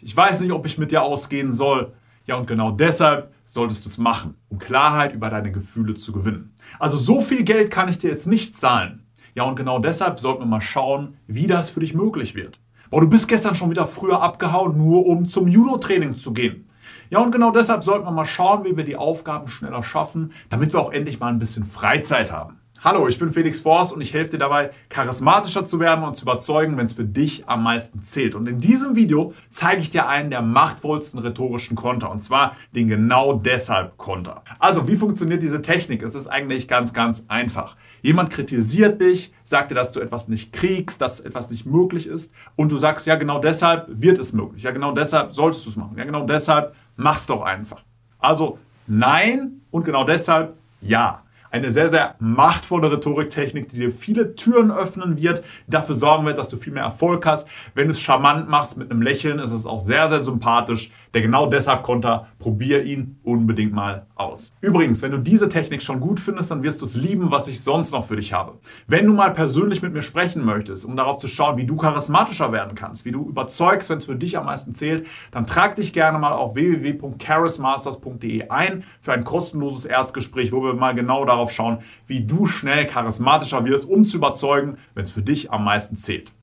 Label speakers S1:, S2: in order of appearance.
S1: Ich weiß nicht, ob ich mit dir ausgehen soll. Ja, und genau deshalb solltest du es machen, um Klarheit über deine Gefühle zu gewinnen. Also so viel Geld kann ich dir jetzt nicht zahlen. Ja, und genau deshalb sollten wir mal schauen, wie das für dich möglich wird. Boah, du bist gestern schon wieder früher abgehauen, nur um zum Judo-Training zu gehen. Ja, und genau deshalb sollten wir mal schauen, wie wir die Aufgaben schneller schaffen, damit wir auch endlich mal ein bisschen Freizeit haben. Hallo, ich bin Felix Forst und ich helfe dir dabei, charismatischer zu werden und zu überzeugen, wenn es für dich am meisten zählt. Und in diesem Video zeige ich dir einen der machtvollsten rhetorischen Konter und zwar den genau deshalb Konter. Also, wie funktioniert diese Technik? Es ist eigentlich ganz, ganz einfach. Jemand kritisiert dich, sagt dir, dass du etwas nicht kriegst, dass etwas nicht möglich ist und du sagst, ja, genau deshalb wird es möglich. Ja, genau deshalb solltest du es machen. Ja, genau deshalb mach's doch einfach. Also, nein und genau deshalb ja. Eine sehr, sehr machtvolle Rhetoriktechnik, die dir viele Türen öffnen wird, die dafür sorgen wird, dass du viel mehr Erfolg hast. Wenn du es charmant machst mit einem Lächeln, ist es auch sehr, sehr sympathisch. Der genau deshalb Konter, probier ihn unbedingt mal aus. Übrigens, wenn du diese Technik schon gut findest, dann wirst du es lieben, was ich sonst noch für dich habe. Wenn du mal persönlich mit mir sprechen möchtest, um darauf zu schauen, wie du charismatischer werden kannst, wie du überzeugst, wenn es für dich am meisten zählt, dann trag dich gerne mal auf www.charismasters.de ein für ein kostenloses Erstgespräch, wo wir mal genau darauf schauen, wie du schnell charismatischer wirst, um zu überzeugen, wenn es für dich am meisten zählt.